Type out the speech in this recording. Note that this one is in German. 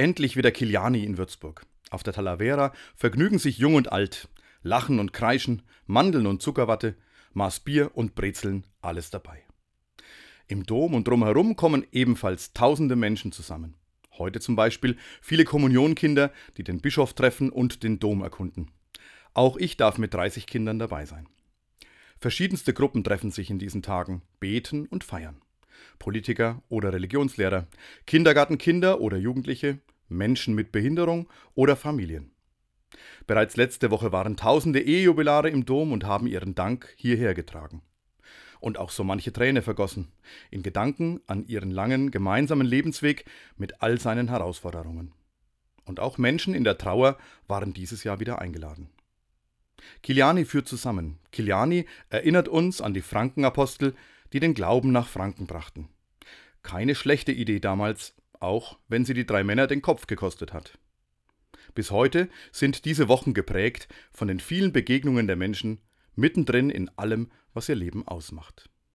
Endlich wieder Kiliani in Würzburg. Auf der Talavera vergnügen sich Jung und Alt. Lachen und Kreischen, Mandeln und Zuckerwatte, Maß Bier und Brezeln, alles dabei. Im Dom und drumherum kommen ebenfalls tausende Menschen zusammen. Heute zum Beispiel viele Kommunionkinder, die den Bischof treffen und den Dom erkunden. Auch ich darf mit 30 Kindern dabei sein. Verschiedenste Gruppen treffen sich in diesen Tagen, beten und feiern. Politiker oder Religionslehrer, Kindergartenkinder oder Jugendliche, Menschen mit Behinderung oder Familien. Bereits letzte Woche waren tausende Ehejubilare im Dom und haben ihren Dank hierher getragen. Und auch so manche Träne vergossen, in Gedanken an ihren langen gemeinsamen Lebensweg mit all seinen Herausforderungen. Und auch Menschen in der Trauer waren dieses Jahr wieder eingeladen. Kiliani führt zusammen. Kiliani erinnert uns an die Frankenapostel, die den Glauben nach Franken brachten. Keine schlechte Idee damals, auch wenn sie die drei Männer den Kopf gekostet hat. Bis heute sind diese Wochen geprägt von den vielen Begegnungen der Menschen mittendrin in allem, was ihr Leben ausmacht.